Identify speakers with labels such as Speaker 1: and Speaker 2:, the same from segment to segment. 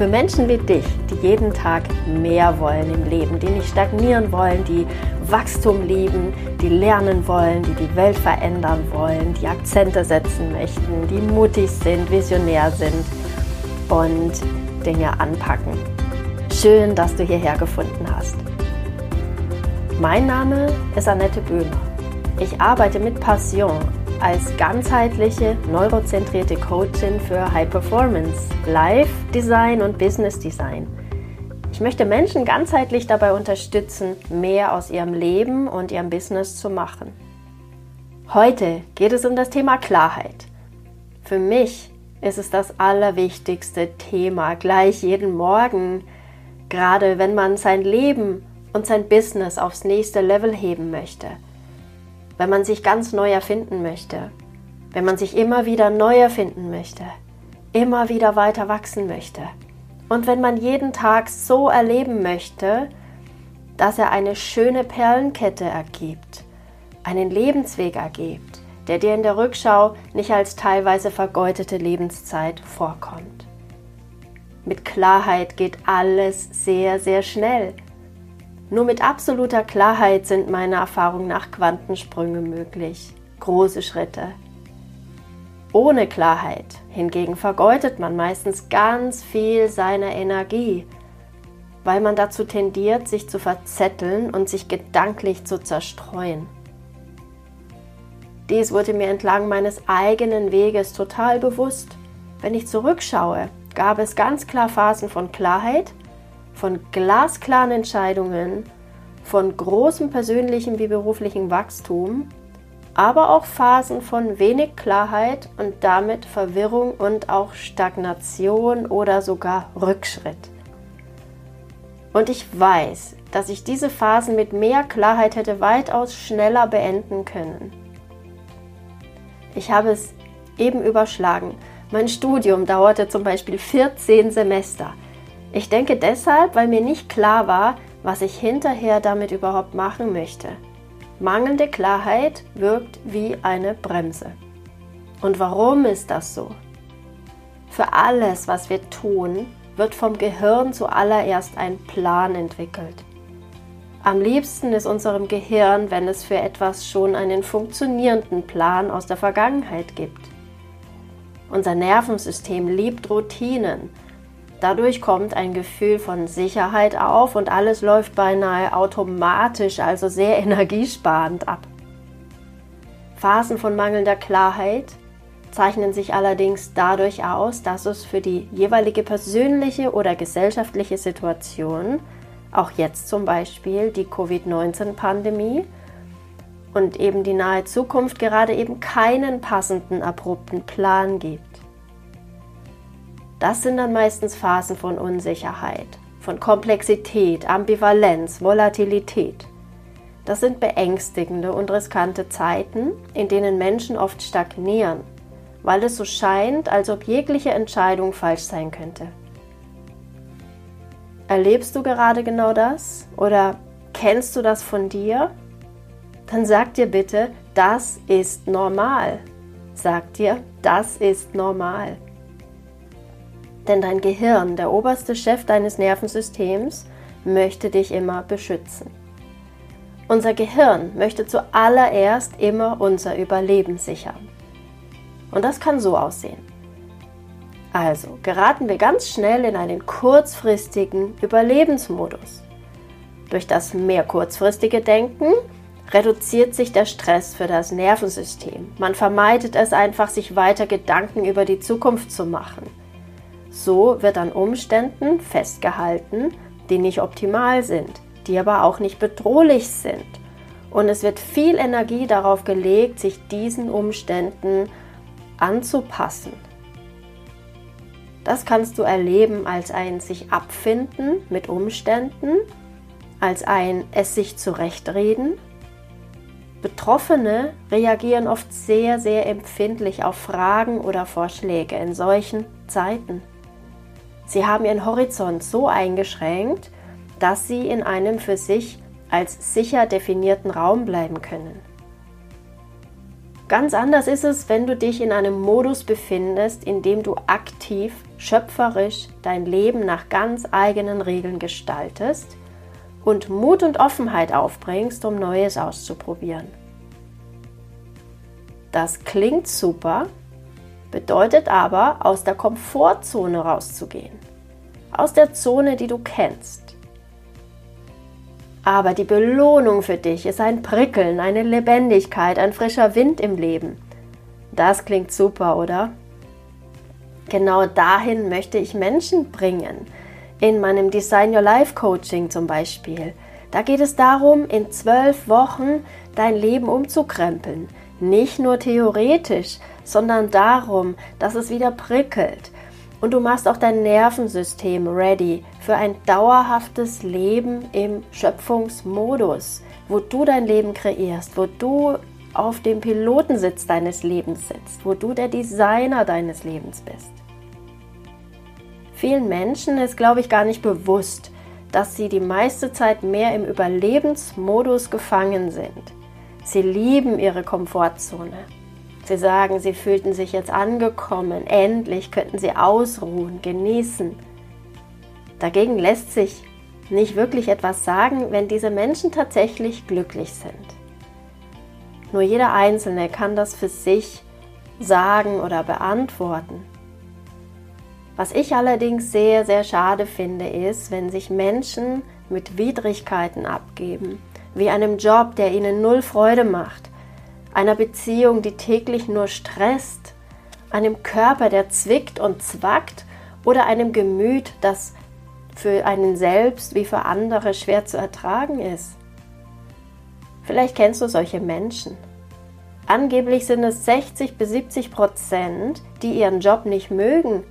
Speaker 1: für Menschen wie dich, die jeden Tag mehr wollen im Leben, die nicht stagnieren wollen, die Wachstum lieben, die lernen wollen, die die Welt verändern wollen, die Akzente setzen möchten, die mutig sind, visionär sind und Dinge anpacken. Schön, dass du hierher gefunden hast. Mein Name ist Annette Böhmer. Ich arbeite mit Passion als ganzheitliche, neurozentrierte Coachin für High Performance, Life Design und Business Design. Ich möchte Menschen ganzheitlich dabei unterstützen, mehr aus ihrem Leben und ihrem Business zu machen. Heute geht es um das Thema Klarheit. Für mich ist es das allerwichtigste Thema gleich jeden Morgen, gerade wenn man sein Leben und sein Business aufs nächste Level heben möchte, wenn man sich ganz neu erfinden möchte, wenn man sich immer wieder neu erfinden möchte, immer wieder weiter wachsen möchte. Und wenn man jeden Tag so erleben möchte, dass er eine schöne Perlenkette ergibt, einen Lebensweg ergibt, der dir in der Rückschau nicht als teilweise vergeudete Lebenszeit vorkommt. Mit Klarheit geht alles sehr, sehr schnell. Nur mit absoluter Klarheit sind meiner Erfahrung nach Quantensprünge möglich, große Schritte. Ohne Klarheit hingegen vergeudet man meistens ganz viel seiner Energie, weil man dazu tendiert, sich zu verzetteln und sich gedanklich zu zerstreuen. Dies wurde mir entlang meines eigenen Weges total bewusst. Wenn ich zurückschaue, gab es ganz klar Phasen von Klarheit, von glasklaren Entscheidungen, von großem persönlichen wie beruflichen Wachstum aber auch Phasen von wenig Klarheit und damit Verwirrung und auch Stagnation oder sogar Rückschritt. Und ich weiß, dass ich diese Phasen mit mehr Klarheit hätte weitaus schneller beenden können. Ich habe es eben überschlagen. Mein Studium dauerte zum Beispiel 14 Semester. Ich denke deshalb, weil mir nicht klar war, was ich hinterher damit überhaupt machen möchte. Mangelnde Klarheit wirkt wie eine Bremse. Und warum ist das so? Für alles, was wir tun, wird vom Gehirn zuallererst ein Plan entwickelt. Am liebsten ist unserem Gehirn, wenn es für etwas schon einen funktionierenden Plan aus der Vergangenheit gibt. Unser Nervensystem liebt Routinen Dadurch kommt ein Gefühl von Sicherheit auf und alles läuft beinahe automatisch, also sehr energiesparend ab. Phasen von mangelnder Klarheit zeichnen sich allerdings dadurch aus, dass es für die jeweilige persönliche oder gesellschaftliche Situation, auch jetzt zum Beispiel die Covid-19-Pandemie und eben die nahe Zukunft gerade eben keinen passenden abrupten Plan gibt. Das sind dann meistens Phasen von Unsicherheit, von Komplexität, Ambivalenz, Volatilität. Das sind beängstigende und riskante Zeiten, in denen Menschen oft stagnieren, weil es so scheint, als ob jegliche Entscheidung falsch sein könnte. Erlebst du gerade genau das oder kennst du das von dir? Dann sag dir bitte, das ist normal. Sag dir, das ist normal. Denn dein Gehirn, der oberste Chef deines Nervensystems, möchte dich immer beschützen. Unser Gehirn möchte zuallererst immer unser Überleben sichern. Und das kann so aussehen. Also geraten wir ganz schnell in einen kurzfristigen Überlebensmodus. Durch das mehr kurzfristige Denken reduziert sich der Stress für das Nervensystem. Man vermeidet es einfach, sich weiter Gedanken über die Zukunft zu machen. So wird an Umständen festgehalten, die nicht optimal sind, die aber auch nicht bedrohlich sind. Und es wird viel Energie darauf gelegt, sich diesen Umständen anzupassen. Das kannst du erleben als ein sich abfinden mit Umständen, als ein es sich zurechtreden Betroffene reagieren oft sehr, sehr empfindlich auf Fragen oder Vorschläge in solchen Zeiten. Sie haben ihren Horizont so eingeschränkt, dass sie in einem für sich als sicher definierten Raum bleiben können. Ganz anders ist es, wenn du dich in einem Modus befindest, in dem du aktiv, schöpferisch dein Leben nach ganz eigenen Regeln gestaltest und Mut und Offenheit aufbringst, um Neues auszuprobieren. Das klingt super, bedeutet aber, aus der Komfortzone rauszugehen, aus der Zone, die du kennst. Aber die Belohnung für dich ist ein Prickeln, eine Lebendigkeit, ein frischer Wind im Leben. Das klingt super, oder? Genau dahin möchte ich Menschen bringen. In meinem Design Your Life Coaching zum Beispiel. Da geht es darum, in zwölf Wochen dein Leben umzukrempeln. Nicht nur theoretisch, sondern darum, dass es wieder prickelt, und du machst auch dein Nervensystem ready für ein dauerhaftes Leben im Schöpfungsmodus, wo du dein Leben kreierst, wo du auf dem Pilotensitz deines Lebens sitzt, wo du der Designer deines Lebens bist. Vielen Menschen ist, glaube ich, gar nicht bewusst, dass sie die meiste Zeit mehr im Überlebensmodus gefangen sind. Sie lieben ihre Komfortzone. Sie sagen, sie fühlten sich jetzt angekommen, endlich könnten sie ausruhen, genießen. Dagegen lässt sich nicht wirklich etwas sagen, wenn diese Menschen tatsächlich glücklich sind. Nur jeder Einzelne kann das für sich sagen oder beantworten. Was ich allerdings sehr, sehr schade finde, ist, wenn sich Menschen mit Widrigkeiten abgeben, wie einem Job, der ihnen null Freude macht, einer Beziehung, die täglich nur stresst, einem Körper, der zwickt und zwackt oder einem Gemüt, das für einen selbst wie für andere schwer zu ertragen ist. Vielleicht kennst du solche Menschen. Angeblich sind es 60 bis 70 Prozent, die ihren Job nicht mögen.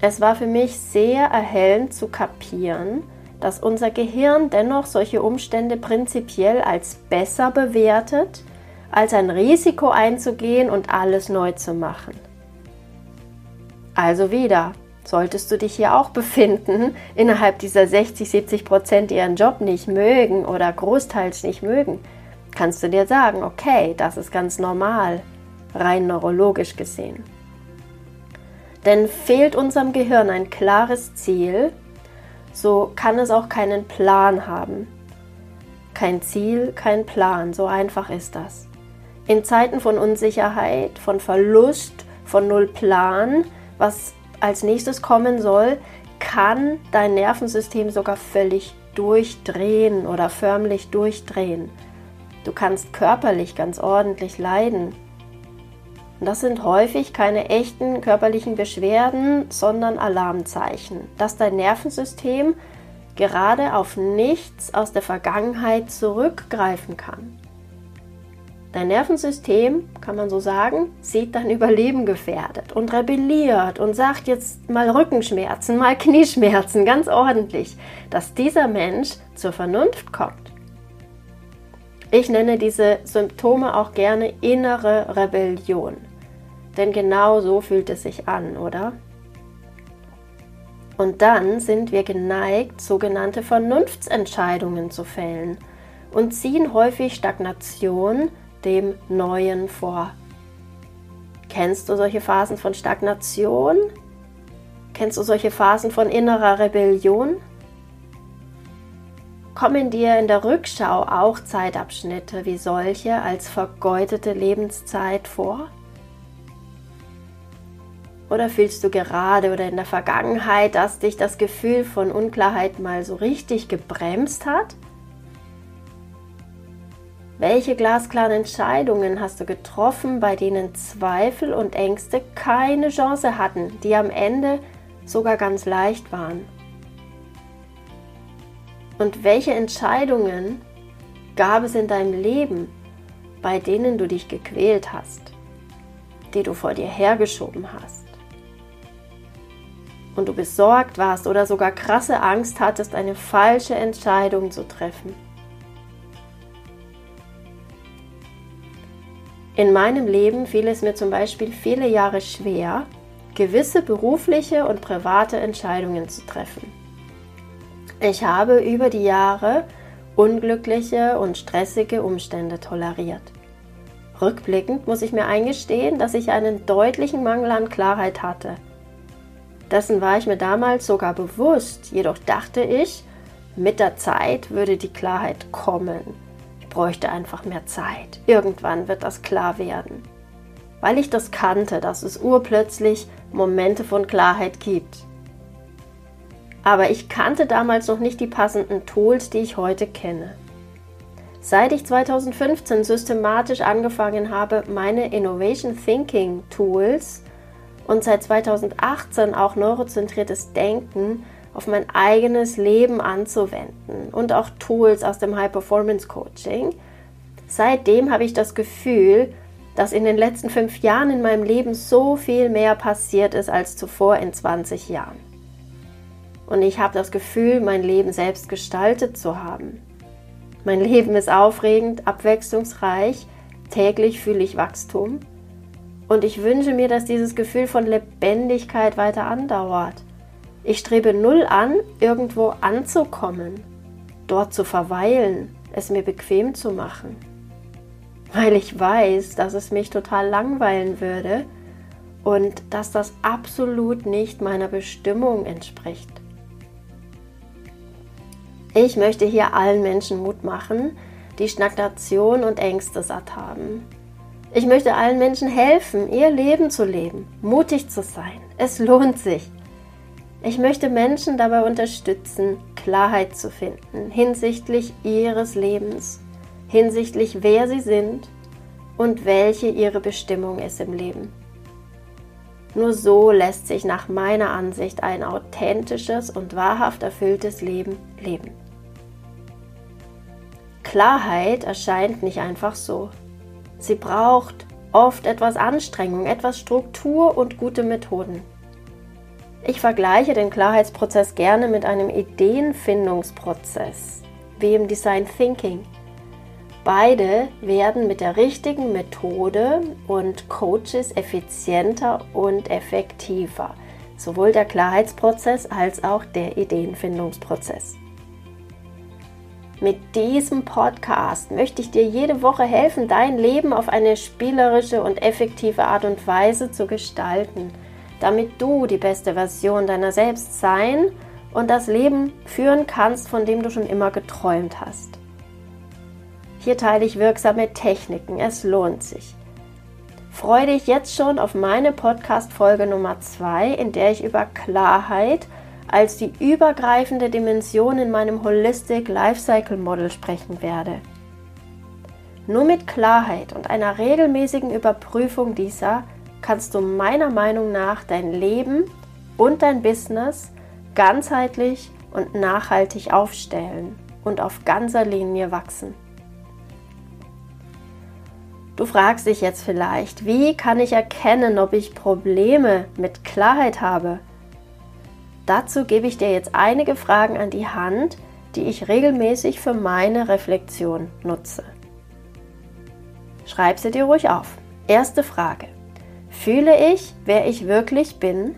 Speaker 1: Es war für mich sehr erhellend zu kapieren, dass unser Gehirn dennoch solche Umstände prinzipiell als besser bewertet, als ein Risiko einzugehen und alles neu zu machen. Also wieder, solltest du dich hier auch befinden, innerhalb dieser 60, 70 Prozent, die ihren Job nicht mögen oder großteils nicht mögen, kannst du dir sagen, okay, das ist ganz normal, rein neurologisch gesehen. Denn fehlt unserem Gehirn ein klares Ziel, so kann es auch keinen Plan haben. Kein Ziel, kein Plan, so einfach ist das. In Zeiten von Unsicherheit, von Verlust, von Null Plan, was als nächstes kommen soll, kann dein Nervensystem sogar völlig durchdrehen oder förmlich durchdrehen. Du kannst körperlich ganz ordentlich leiden. Und das sind häufig keine echten körperlichen Beschwerden, sondern Alarmzeichen, dass dein Nervensystem gerade auf nichts aus der Vergangenheit zurückgreifen kann. Dein Nervensystem, kann man so sagen, sieht dein Überleben gefährdet und rebelliert und sagt jetzt mal Rückenschmerzen, mal Knieschmerzen, ganz ordentlich, dass dieser Mensch zur Vernunft kommt. Ich nenne diese Symptome auch gerne innere Rebellion. Denn genau so fühlt es sich an, oder? Und dann sind wir geneigt, sogenannte Vernunftsentscheidungen zu fällen und ziehen häufig Stagnation dem Neuen vor. Kennst du solche Phasen von Stagnation? Kennst du solche Phasen von innerer Rebellion? Kommen dir in der Rückschau auch Zeitabschnitte wie solche als vergeudete Lebenszeit vor? Oder fühlst du gerade oder in der Vergangenheit, dass dich das Gefühl von Unklarheit mal so richtig gebremst hat? Welche glasklaren Entscheidungen hast du getroffen, bei denen Zweifel und Ängste keine Chance hatten, die am Ende sogar ganz leicht waren? Und welche Entscheidungen gab es in deinem Leben, bei denen du dich gequält hast, die du vor dir hergeschoben hast? und du besorgt warst oder sogar krasse Angst hattest, eine falsche Entscheidung zu treffen. In meinem Leben fiel es mir zum Beispiel viele Jahre schwer, gewisse berufliche und private Entscheidungen zu treffen. Ich habe über die Jahre unglückliche und stressige Umstände toleriert. Rückblickend muss ich mir eingestehen, dass ich einen deutlichen Mangel an Klarheit hatte. Dessen war ich mir damals sogar bewusst, jedoch dachte ich, mit der Zeit würde die Klarheit kommen. Ich bräuchte einfach mehr Zeit. Irgendwann wird das klar werden. Weil ich das kannte, dass es urplötzlich Momente von Klarheit gibt. Aber ich kannte damals noch nicht die passenden Tools, die ich heute kenne. Seit ich 2015 systematisch angefangen habe, meine Innovation Thinking Tools und seit 2018 auch neurozentriertes Denken auf mein eigenes Leben anzuwenden und auch Tools aus dem High Performance Coaching, seitdem habe ich das Gefühl, dass in den letzten fünf Jahren in meinem Leben so viel mehr passiert ist als zuvor in 20 Jahren. Und ich habe das Gefühl, mein Leben selbst gestaltet zu haben. Mein Leben ist aufregend, abwechslungsreich, täglich fühle ich Wachstum und ich wünsche mir, dass dieses Gefühl von Lebendigkeit weiter andauert. Ich strebe null an, irgendwo anzukommen, dort zu verweilen, es mir bequem zu machen, weil ich weiß, dass es mich total langweilen würde und dass das absolut nicht meiner Bestimmung entspricht. Ich möchte hier allen Menschen Mut machen, die Stagnation und Ängste satt haben. Ich möchte allen Menschen helfen, ihr Leben zu leben, mutig zu sein. Es lohnt sich. Ich möchte Menschen dabei unterstützen, Klarheit zu finden hinsichtlich ihres Lebens, hinsichtlich wer sie sind und welche ihre Bestimmung ist im Leben. Nur so lässt sich nach meiner Ansicht ein authentisches und wahrhaft erfülltes Leben leben. Klarheit erscheint nicht einfach so. Sie braucht oft etwas Anstrengung, etwas Struktur und gute Methoden. Ich vergleiche den Klarheitsprozess gerne mit einem Ideenfindungsprozess, wie im Design Thinking. Beide werden mit der richtigen Methode und Coaches effizienter und effektiver, sowohl der Klarheitsprozess als auch der Ideenfindungsprozess. Mit diesem Podcast möchte ich dir jede Woche helfen, dein Leben auf eine spielerische und effektive Art und Weise zu gestalten, damit du die beste Version deiner selbst sein und das Leben führen kannst, von dem du schon immer geträumt hast. Hier teile ich wirksame Techniken, es lohnt sich. Freue dich jetzt schon auf meine Podcast-Folge Nummer 2, in der ich über Klarheit als die übergreifende Dimension in meinem Holistic Lifecycle Model sprechen werde. Nur mit Klarheit und einer regelmäßigen Überprüfung dieser kannst du meiner Meinung nach dein Leben und dein Business ganzheitlich und nachhaltig aufstellen und auf ganzer Linie wachsen. Du fragst dich jetzt vielleicht, wie kann ich erkennen, ob ich Probleme mit Klarheit habe? Dazu gebe ich dir jetzt einige Fragen an die Hand, die ich regelmäßig für meine Reflexion nutze. Schreib sie dir ruhig auf. Erste Frage. Fühle ich, wer ich wirklich bin?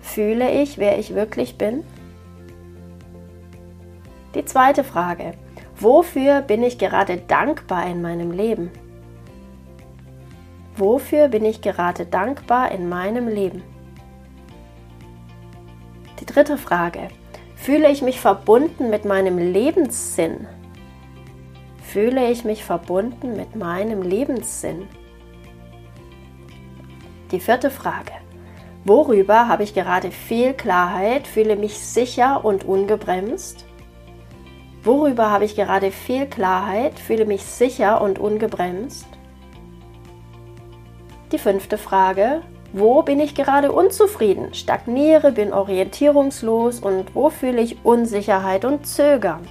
Speaker 1: Fühle ich, wer ich wirklich bin? Die zweite Frage. Wofür bin ich gerade dankbar in meinem Leben? Wofür bin ich gerade dankbar in meinem Leben? Dritte Frage. Fühle ich mich verbunden mit meinem Lebenssinn? Fühle ich mich verbunden mit meinem Lebenssinn? Die vierte Frage. Worüber habe ich gerade viel Klarheit, fühle mich sicher und ungebremst? Worüber habe ich gerade viel Klarheit, fühle mich sicher und ungebremst? Die fünfte Frage. Wo bin ich gerade unzufrieden, stagniere, bin orientierungslos und wo fühle ich Unsicherheit und Zögern?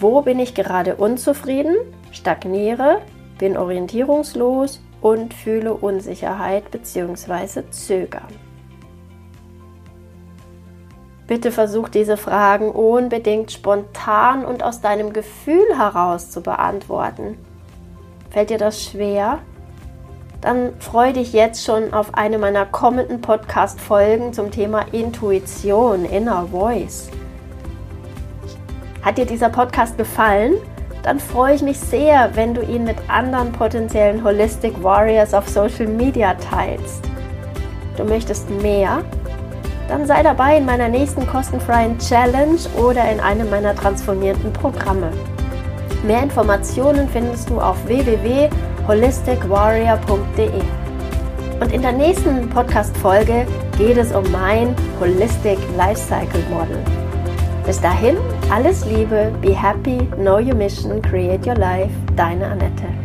Speaker 1: Wo bin ich gerade unzufrieden, stagniere, bin orientierungslos und fühle Unsicherheit bzw. Zögern? Bitte versuch diese Fragen unbedingt spontan und aus deinem Gefühl heraus zu beantworten. Fällt dir das schwer? Dann freue dich jetzt schon auf eine meiner kommenden Podcast-Folgen zum Thema Intuition, Inner Voice. Hat dir dieser Podcast gefallen? Dann freue ich mich sehr, wenn du ihn mit anderen potenziellen Holistic Warriors auf Social Media teilst. Du möchtest mehr? Dann sei dabei in meiner nächsten kostenfreien Challenge oder in einem meiner transformierenden Programme. Mehr Informationen findest du auf www.holisticwarrior.de. Und in der nächsten Podcast-Folge geht es um mein Holistic Lifecycle Model. Bis dahin, alles Liebe, be happy, know your mission, create your life, deine Annette.